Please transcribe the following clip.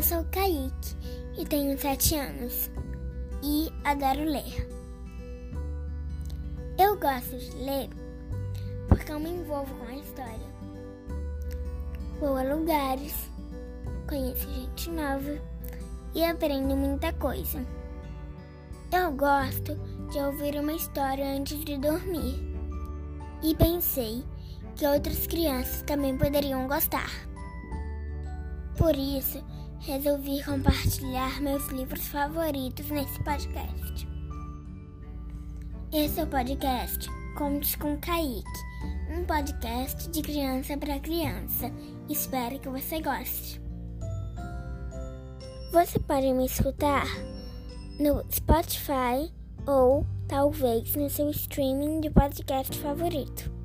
Eu sou Kaique e tenho 7 anos e adoro ler. Eu gosto de ler porque eu me envolvo com a história. Vou a lugares, conheço gente nova e aprendo muita coisa. Eu gosto de ouvir uma história antes de dormir e pensei que outras crianças também poderiam gostar. Por isso, resolvi compartilhar meus livros favoritos nesse podcast. Esse é o podcast Contos com Kaique, um podcast de criança para criança. Espero que você goste. Você pode me escutar no Spotify ou talvez no seu streaming de podcast favorito.